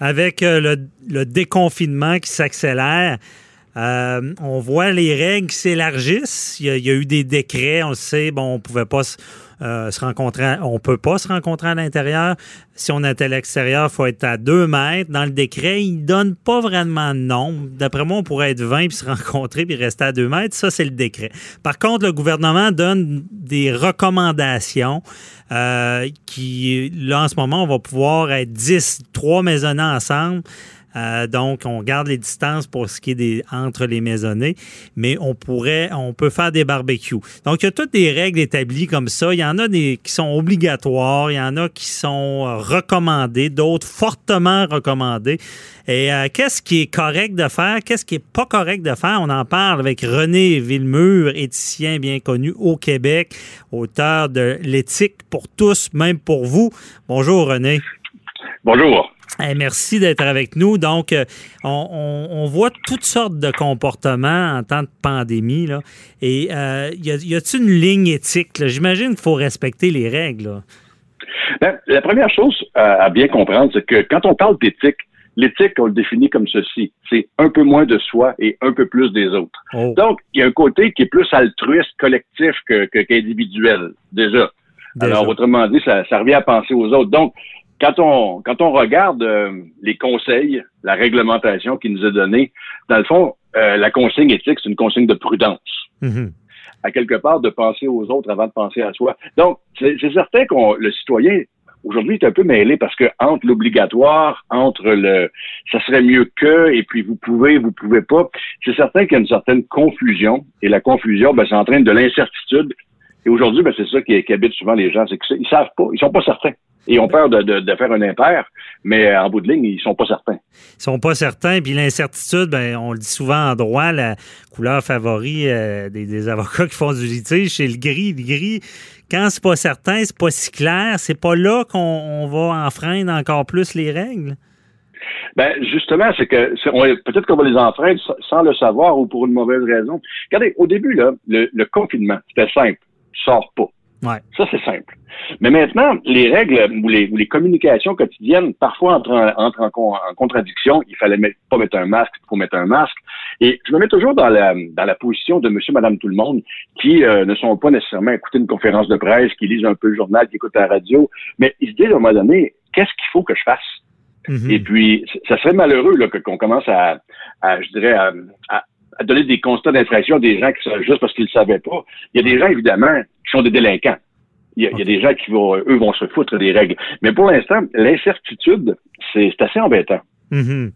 Avec euh, le, déconfinement qui s'accélère, euh, on voit les règles qui s'élargissent. Il, y a eu des décrets, on le sait, bon, on pouvait pas euh, se rencontrer, on peut pas se rencontrer à l'intérieur. Si on est à l'extérieur, faut être à deux mètres. Dans le décret, il donne pas vraiment de nombre. D'après moi, on pourrait être 20 puis se rencontrer puis rester à deux mètres. Ça, c'est le décret. Par contre, le gouvernement donne des recommandations euh, qui, là, en ce moment, on va pouvoir être 10, trois maisonnés ensemble. Euh, donc, on garde les distances pour ce qui est des, entre les maisonnées, mais on pourrait, on peut faire des barbecues. Donc, il y a toutes des règles établies comme ça. Il y en a des qui sont obligatoires, il y en a qui sont euh, recommandées, d'autres fortement recommandées. Et euh, qu'est-ce qui est correct de faire? Qu'est-ce qui est pas correct de faire? On en parle avec René Villemur, éthicien bien connu au Québec, auteur de L'éthique pour tous, même pour vous. Bonjour René. Bonjour. Merci d'être avec nous. Donc, euh, on, voit toutes sortes de comportements en temps de pandémie. Là. Et euh, y a-t-il une ligne éthique? J'imagine qu'il faut respecter les règles. Ben, la première chose à, bien comprendre, c'est que quand on parle d'éthique, l'éthique, on le définit comme ceci. C'est un peu moins de soi et un peu plus des autres. Oh. Donc, il y a un côté qui est plus altruiste, collectif qu'individuel, déjà. Alors, autrement dit, ça, ça revient à penser aux autres. Donc, quand on, quand on regarde euh, les conseils, la réglementation qui nous est donnée, dans le fond, euh, la consigne éthique, c'est une consigne de prudence. Mm-hmm. À quelque part, de penser aux autres avant de penser à soi. Donc, c'est certain qu'on le citoyen, aujourd'hui, est un peu mêlé parce que entre l'obligatoire, entre le ça serait mieux que, et puis vous pouvez, vous pouvez pas, c'est certain qu'il y a une certaine confusion. Et la confusion, ben, ça entraîne de l'incertitude. Et aujourd'hui, ben, c'est ça qui, qui habite souvent les gens, c'est qu'ils savent pas, ils sont pas certains. Ils ont peur de, de, faire un impair, mais en bout de ligne, ils sont pas certains. Ils sont pas certains. Puis l'incertitude, ben, on le dit souvent en droit, la couleur favori euh, des, avocats qui font du litige, c'est le gris. Le gris, quand c'est pas certain, c'est pas si clair, c'est pas là qu'on va enfreindre encore plus les règles. Ben justement, c'est que peut-être qu'on va les enfreindre sans le savoir ou pour une mauvaise raison. Regardez, au début là, le, le confinement, c'était simple, sors pas. Ça, c'est simple. Mais maintenant, les règles ou les, les communications quotidiennes, parfois entrent, entre en, contradiction. Il fallait pas mettre un masque, il faut mettre un masque. Et je me mets toujours dans la, dans la position de monsieur, madame, tout le monde, qui euh, ne sont pas nécessairement écouter une conférence de presse, qui lisent un peu le journal, qui écoutent la radio, mais ils se disent à un moment donné, qu'est-ce qu'il faut que je fasse? Mm-hmm. Et puis, ça serait malheureux qu'on commence à, à, je dirais, à, à donner des constats d'infraction à des gens qui sont juste parce qu'ils ne savaient pas. Il y a des gens, évidemment, sont des délinquants. Il y, a, des gens qui vont, eux, vont se foutre des règles. Mais pour l'instant, l'incertitude, c'est assez embêtant. Mm-hmm.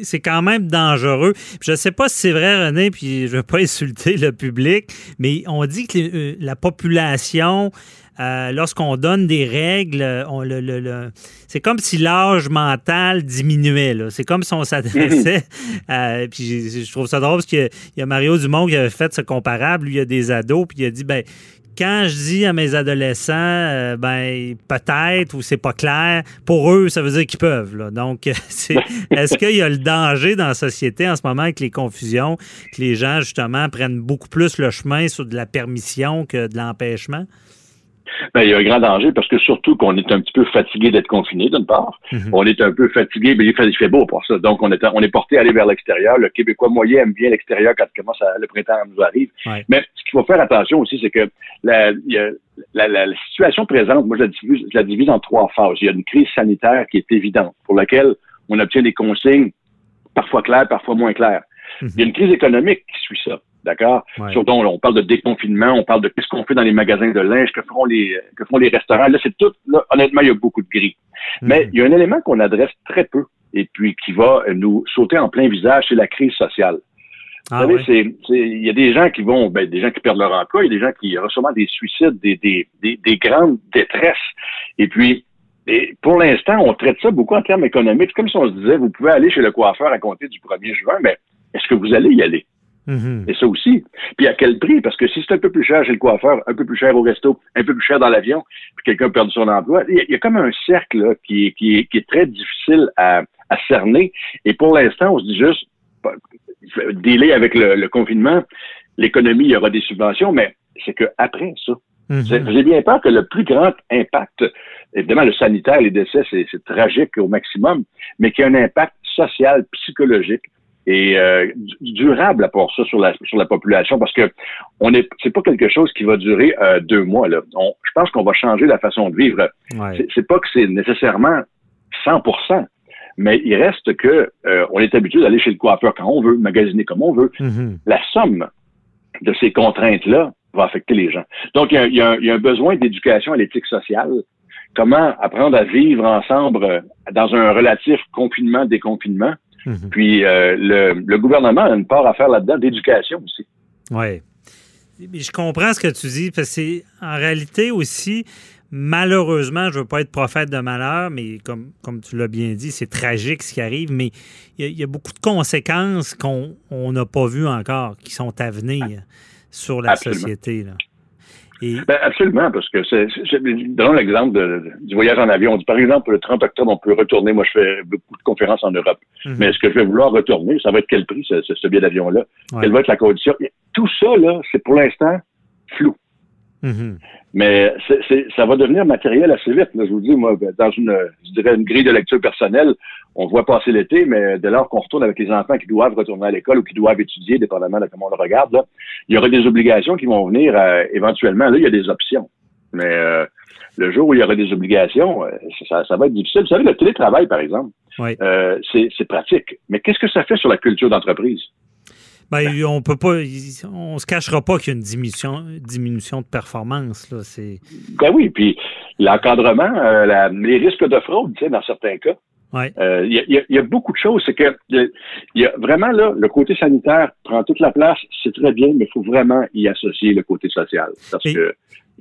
C'est quand même dangereux. je ne sais pas si c'est vrai, René, puis je ne veux pas insulter le public, mais on dit que euh, la population euh, lorsqu'on donne des règles, on, le, le, c'est comme si l'âge mental diminuait. C'est comme si on s'adressait. Euh, puis je, trouve ça drôle parce qu'il y a Mario Dumont qui avait fait ce comparable. Lui, il y a des ados, puis il a dit ben quand je dis à mes adolescents, euh, ben peut-être ou c'est pas clair, pour eux, ça veut dire qu'ils peuvent. Donc, est-ce qu'il y a le danger dans la société en ce moment avec les confusions, que les gens justement prennent beaucoup plus le chemin sur de la permission que de l'empêchement? Ben, il y a un grand danger parce que surtout qu'on est un petit peu fatigué d'être confiné, d'une part. Mhm. On est un peu fatigué, mais il fait, il fait beau pour ça. Donc, on est, on est porté à aller vers l'extérieur. Le Québécois moyen aime bien l'extérieur quand commence le printemps nous arrive. Mais ce qu'il faut faire attention aussi, c'est que la, la, la, situation présente, moi, je la, divise, je la divise en trois phases. Il y a une crise sanitaire qui est évidente, pour laquelle on obtient des consignes parfois claires, parfois moins claires. Mhm. Il y a une crise économique qui suit ça. D'accord? Surtout, on parle de déconfinement, on parle de qu'est-ce qu'on fait dans les magasins de linge, que feront les, que font les restaurants. Là, c'est tout, là, honnêtement, il y a beaucoup de gris. Hmm. Mais il y a un élément qu'on adresse très peu et puis qui va nous sauter en plein visage, c'est la crise sociale. Ah, Vous savez, c'est, il y a des gens qui vont, ben, des gens qui perdent leur emploi, il y a des gens qui reçoivent des suicides, des, des, des, des grandes détresses. Et puis, et pour l'instant, on traite ça beaucoup en termes économiques. Comme si on se disait, vous pouvez aller chez le coiffeur à compter du 1er juin, mais est-ce que vous allez y aller? Mm-hmm. Et ça aussi. Puis à quel prix? Parce que si c'est un peu plus cher chez le coiffeur, un peu plus cher au resto, un peu plus cher dans l'avion, puis quelqu'un a perdu son emploi, il y, a, comme un cercle qui, qui, est très difficile à, cerner. Et pour l'instant, on se dit juste, délai avec le, confinement, l'économie, il y aura des subventions, mais c'est qu'après ça, mm-hmm. J'ai bien peur que le plus grand impact, évidemment, le sanitaire, les décès, c'est tragique au maximum, mais qu'il y ait un impact social, psychologique, et euh, durable à part ça sur la sur la population parce que on est c'est pas quelque chose qui va durer euh, deux mois là. je pense qu'on va changer la façon de vivre. C'est pas que c'est nécessairement 100%, mais il reste que euh, on est habitué d'aller chez le coiffeur quand on veut, magasiner comme on veut. Mm-hmm. La somme de ces contraintes là va affecter les gens. Donc il y a, il y a un besoin d'éducation à l'éthique sociale comment apprendre à vivre ensemble dans un relatif confinement déconfinement Mhm. Puis euh, le, gouvernement a une part à faire là-dedans d'éducation aussi. Oui. Je comprends ce que tu dis, parce que en réalité aussi, malheureusement, je ne veux pas être prophète de malheur, mais comme, comme tu l'as bien dit, c'est tragique ce qui arrive, mais il y, a beaucoup de conséquences qu'on n'a pas vues encore, qui sont à venir sur la société. Là. Ben, absolument, parce que c'est, donnons l'exemple du voyage en avion. par exemple, le 30 octobre, on peut retourner. Moi, je fais beaucoup de conférences en Europe. Mhm. Mais est-ce que je vais vouloir retourner? Ça va être quel prix, ce, ce, billet d'avion-là? Quelle va être la condition? Tout ça, là, c'est pour l'instant flou. Mhm. Mais ça va devenir matériel assez vite. je vous dis, moi, dans une, je dirais une grille de lecture personnelle, on voit passer l'été, mais dès lors qu'on retourne avec les enfants qui doivent retourner à l'école ou qui doivent étudier, dépendamment de comment on le regarde, il y aura des obligations qui vont venir euh, éventuellement. Là, il y a des options. Mais euh, le jour où il y aura des obligations, euh, ça, ça, va être difficile. Vous savez, le télétravail, par exemple, c'est pratique. Mais qu'est-ce que ça fait sur la culture d'entreprise? Ben, on peut pas, on se cachera pas qu'il y a une diminution, diminution de performance. Là, ben oui, puis l'encadrement, euh, les risques de fraude, tu sais, dans certains cas. Euh, il y, a, beaucoup de choses. C'est que il y a vraiment là, le côté sanitaire prend toute la place, c'est très bien, mais il faut vraiment y associer le côté social.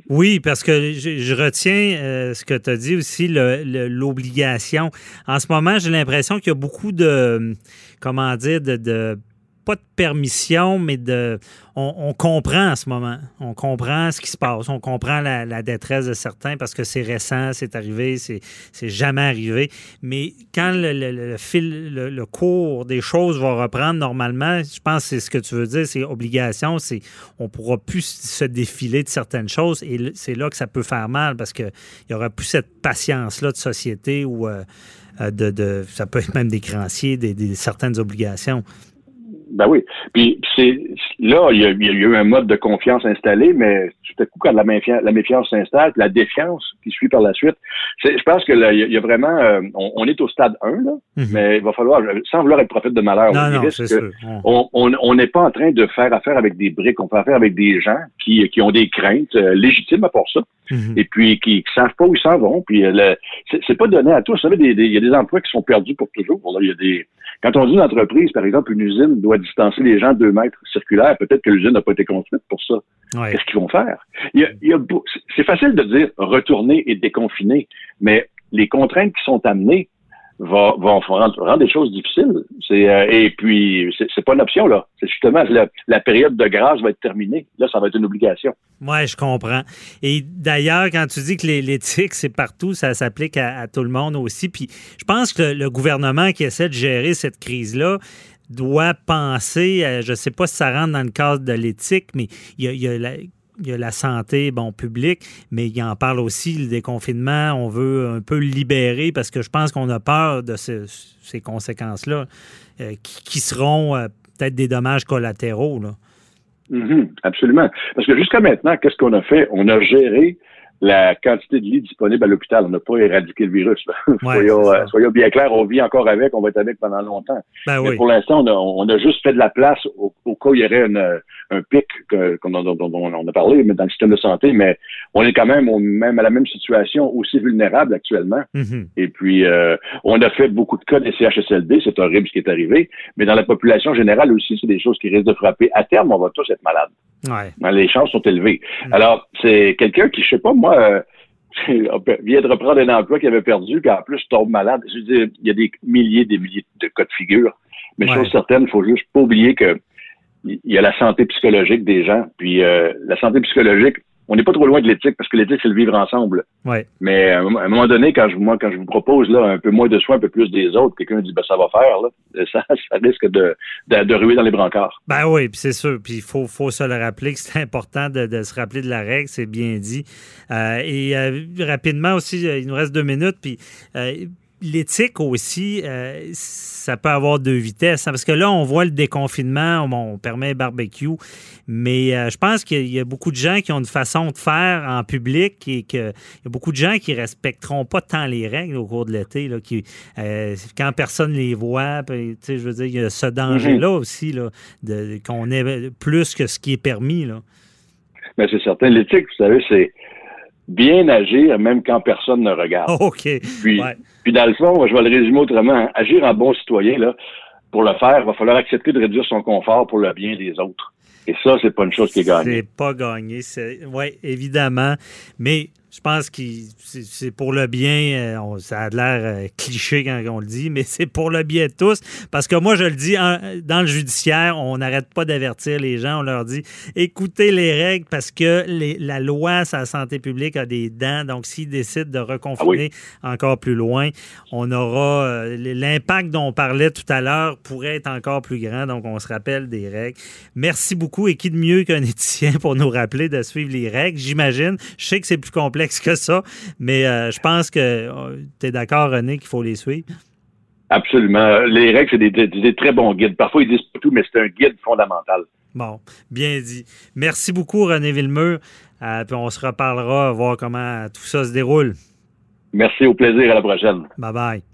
oui, parce que je, retiens euh, ce que tu as dit aussi, l'obligation. En ce moment, j'ai l'impression qu'il y a beaucoup de, comment dire, de pas de permission, mais de. On, comprend en ce moment. On comprend ce qui se passe. On comprend la, détresse de certains parce que c'est récent, c'est arrivé, c'est jamais arrivé. Mais quand le, fil, le, cours des choses va reprendre normalement, je pense que c'est ce que tu veux dire, c'est obligation, c'est on pourra plus se défiler de certaines choses et c'est là que ça peut faire mal parce qu'il n'y aura plus cette patience-là de société ou euh, euh, de, ça peut être même des créanciers, des certaines obligations. Ben oui. Puis c'est là, il y, a, eu un mode de confiance installé, mais tout à coup, quand la, méfiance, la méfiance s'installe, la défiance qui suit par la suite, je pense que là, il y, a vraiment euh, on, est au stade 1, là, mhm. mais il va falloir, sans vouloir être prophète de malheur, on n'est pas en train de faire affaire avec des briques, on fait affaire avec des gens qui, qui ont des craintes euh, légitimes à part ça. Mhm. Et puis qui, ne savent pas où ils s'en vont. Puis euh, c'est pas donné à tous. Vous savez, il y a des emplois qui sont perdus pour toujours. Il y a des quand on dit une entreprise, par exemple, une usine doit distancer les gens deux mètres circulaires, peut-être que l'usine n'a pas été construite pour ça. Qu'est-ce qu'ils vont faire? c'est facile de dire retourner et déconfiner, mais les contraintes qui sont amenées va, vont rendre, des choses difficiles. C'est, euh, et puis, c'est, pas une option, là. C'est justement la, période de grâce va être terminée. Là, ça va être une obligation. Oui, je comprends. Et d'ailleurs, quand tu dis que l'éthique, c'est partout, ça s'applique à, tout le monde aussi. Puis je pense que le, gouvernement qui essaie de gérer cette crise-là, doit penser, je ne sais pas si ça rentre dans le cadre de l'éthique, mais il y a, y a la, il y a la santé, bon, publique, mais il en parle aussi, le déconfinement, on veut un peu le libérer parce que je pense qu'on a peur de ces conséquences-là euh, qui, seront euh, peut-être des dommages collatéraux. Mm-hmm, absolument. Parce que jusqu'à maintenant, qu'est-ce qu'on a fait? On a géré la quantité de lits disponibles à l'hôpital. On n'a pas éradiqué le virus. Euh, soyons, bien clairs, on vit encore avec, on va être avec pendant longtemps. Ben Mais pour l'instant, on a, juste fait de la place au, cas où il y aurait un pic comme dont, on a parlé, mais dans le système de santé. Mais on est quand même même à la même situation, aussi vulnérable actuellement. Mm-hmm. Et puis, euh, on a fait beaucoup de cas des CHSLD. C'est horrible ce qui est arrivé. Mais dans la population générale aussi, c'est des choses qui risquent de frapper. À terme, on va tous être malades. Ouais. Les chances sont élevées. Mm. Alors, c'est quelqu'un qui, je sais pas, moi, euh, vient de reprendre un emploi qu'il avait perdu, puis en plus tombe malade. Je veux dire, il y a des milliers, des milliers de cas de figure. Mais chose certaine, il faut juste pas oublier que il y a la santé psychologique des gens. Puis euh, la santé psychologique, on n'est pas trop loin de l'éthique parce que l'éthique, c'est le vivre ensemble. Ouais. Mais à un moment donné, quand je, moi, quand je vous propose là, un peu moins de soins, un peu plus des autres, quelqu'un dit ben, ça va faire, là, ça, ça risque de, de, ruer dans les brancards. Ben oui, puis c'est sûr. Puis il faut, faut se le rappeler que c'est important de, de, se rappeler de la règle, c'est bien dit. Euh, et euh, rapidement aussi, il nous reste deux minutes, puis l'éthique aussi, euh, ça peut avoir deux vitesses. Hein, parce que là, on voit le déconfinement, on, permet barbecue, mais euh, je pense qu'il y a beaucoup de gens qui ont une façon de faire en public et qu'il y a beaucoup de gens qui respecteront pas tant les règles au cours de l'été, euh, quand personne les voit. Je veux dire, il y a ce danger-là mhm. aussi, là, qu'on ait plus que ce qui est permis. Là. Mais c'est certain. L'éthique, vous savez, c'est bien agir même quand personne ne regarde. OK. Puis, puis dans le fond, je vais le résumer autrement. Agir en bon citoyen, là, pour le faire, il va falloir accepter de réduire son confort pour le bien des autres. Et ça, c'est pas une chose qui est gagnée. C'est pas gagné. Oui, évidemment. Mais je pense que c'est pour le bien. Euh, ça a l'air euh, cliché quand on le dit, mais c'est pour le bien de tous. Parce que moi, je le dis, dans le judiciaire, on n'arrête pas d'avertir les gens. On leur dit écoutez les règles parce que la loi sur la santé publique a des dents. Donc, s'ils décident de reconfiner ah encore plus loin, on aura. Euh, l'impact dont on parlait tout à l'heure pourrait être encore plus grand. Donc, on se rappelle des règles. Merci beaucoup. Et qui de mieux qu'un éthicien pour nous rappeler de suivre les règles, j'imagine. Je sais que c'est plus complexe que ça, mais euh, je pense que euh, tu es d'accord, René, qu'il faut les suivre? Absolument. Les règles, c'est des, très bons guides. Parfois, ils disent pas tout, mais c'est un guide fondamental. Bon, bien dit. Merci beaucoup, René Villemur. Euh, puis on se reparlera, voir comment tout ça se déroule. Merci, au plaisir. À la prochaine. Bye bye.